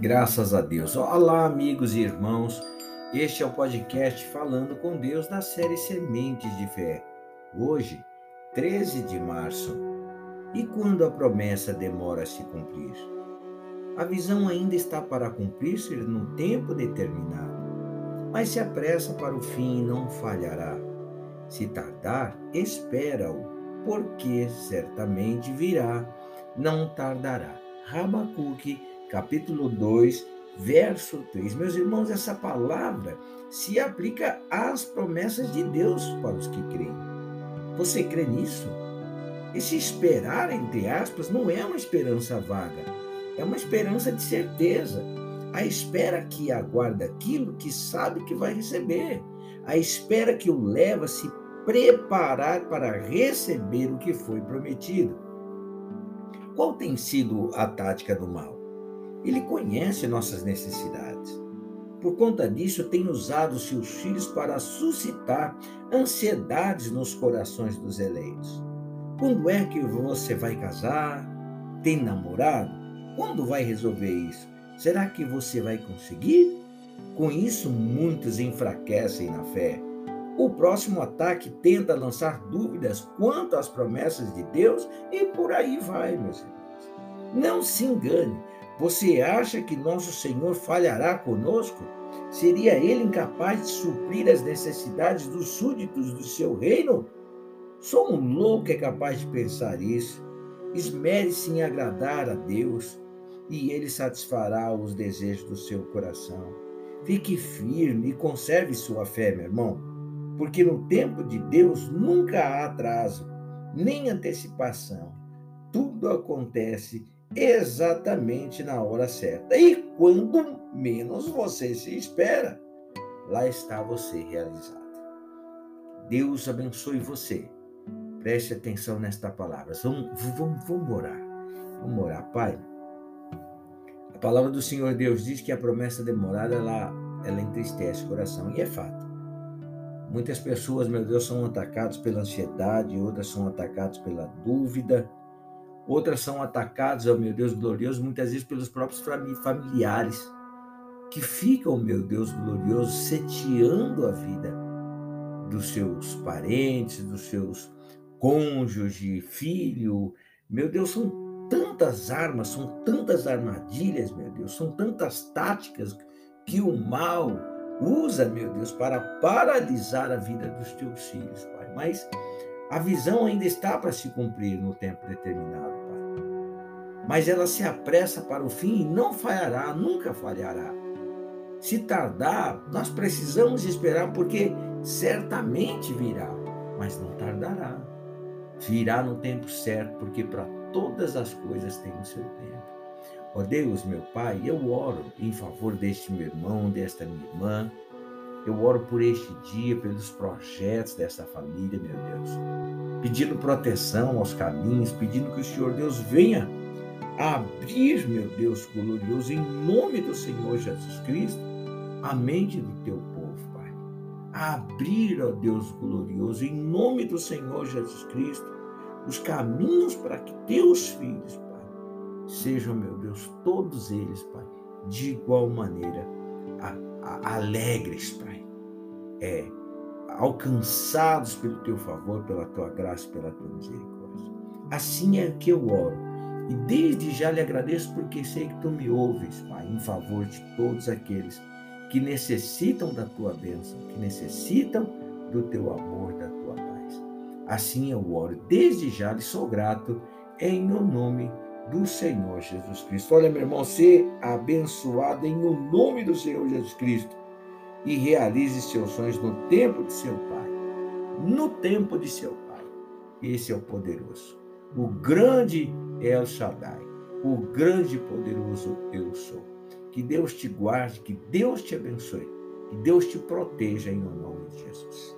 Graças a Deus. Olá, amigos e irmãos. Este é o podcast Falando com Deus da série Sementes de Fé. Hoje, 13 de março. E quando a promessa demora a se cumprir? A visão ainda está para cumprir-se no tempo determinado, mas se apressa para o fim e não falhará. Se tardar, espera-o, porque certamente virá, não tardará. Rabacuque capítulo 2, verso 3. Meus irmãos, essa palavra se aplica às promessas de Deus para os que creem. Você crê nisso? Esse esperar, entre aspas, não é uma esperança vaga, é uma esperança de certeza. A espera que aguarda aquilo que sabe que vai receber. A espera que o leva a se preparar para receber o que foi prometido. Qual tem sido a tática do mal? Ele conhece nossas necessidades. Por conta disso, tem usado seus filhos para suscitar ansiedades nos corações dos eleitos. Quando é que você vai casar? Tem namorado? Quando vai resolver isso? Será que você vai conseguir? Com isso, muitos enfraquecem na fé. O próximo ataque tenta lançar dúvidas quanto às promessas de Deus e por aí vai, meus irmãos. Não se engane, você acha que nosso Senhor falhará conosco? Seria ele incapaz de suprir as necessidades dos súditos do seu reino? Só um louco é capaz de pensar isso. Esmere-se em agradar a Deus e ele satisfará os desejos do seu coração. Fique firme e conserve sua fé, meu irmão, porque no tempo de Deus nunca há atraso, nem antecipação. Tudo acontece exatamente na hora certa. E quando menos você se espera, lá está você realizado. Deus abençoe você. Preste atenção nesta palavra. Vamos, vamos, vamos orar. Vamos orar, Pai. A palavra do Senhor Deus diz que a promessa demorada ela, ela entristece o coração. E é fato. Muitas pessoas, meu Deus, são atacadas pela ansiedade, outras são atacadas pela dúvida, outras são atacadas, oh meu Deus glorioso, muitas vezes pelos próprios familiares, que ficam, meu Deus glorioso, setiando a vida dos seus parentes, dos seus cônjuge, filho. Meu Deus, são tantas armas, são tantas armadilhas, meu Deus, são tantas táticas que o mal usa, meu Deus, para paralisar a vida dos teus filhos, Pai. Mas a visão ainda está para se cumprir no tempo determinado. Mas ela se apressa para o fim e não falhará, nunca falhará. Se tardar, nós precisamos esperar, porque certamente virá, mas não tardará. Virá no tempo certo, porque para todas as coisas tem o seu tempo. Ó Deus, meu Pai, eu oro em favor deste meu irmão, desta minha irmã, eu oro por este dia, pelos projetos dessa família, meu Deus. Pedindo proteção aos caminhos, pedindo que o Senhor Deus venha abrir, meu Deus glorioso, em nome do Senhor Jesus Cristo, a mente do teu povo, Pai. Abrir, ó Deus glorioso, em nome do Senhor Jesus Cristo, os caminhos para que teus filhos, Pai, sejam, meu Deus, todos eles, Pai, de igual maneira alegres, Pai. É, alcançados pelo teu favor, pela tua graça, pela tua misericórdia. Assim é que eu oro. E desde já lhe agradeço porque sei que tu me ouves, Pai, em favor de todos aqueles que necessitam da tua bênção, que necessitam do teu amor, da tua paz. Assim eu oro. Desde já lhe sou grato em o nome do Senhor Jesus Cristo. Olha, meu irmão, ser abençoado em o nome do Senhor Jesus Cristo e realize seus sonhos no tempo de seu Pai. No tempo de seu Pai. Esse é o poderoso. O grande El Shaddai. O grande e poderoso eu sou. Que Deus te guarde, que Deus te abençoe, que Deus te proteja em nome de Jesus.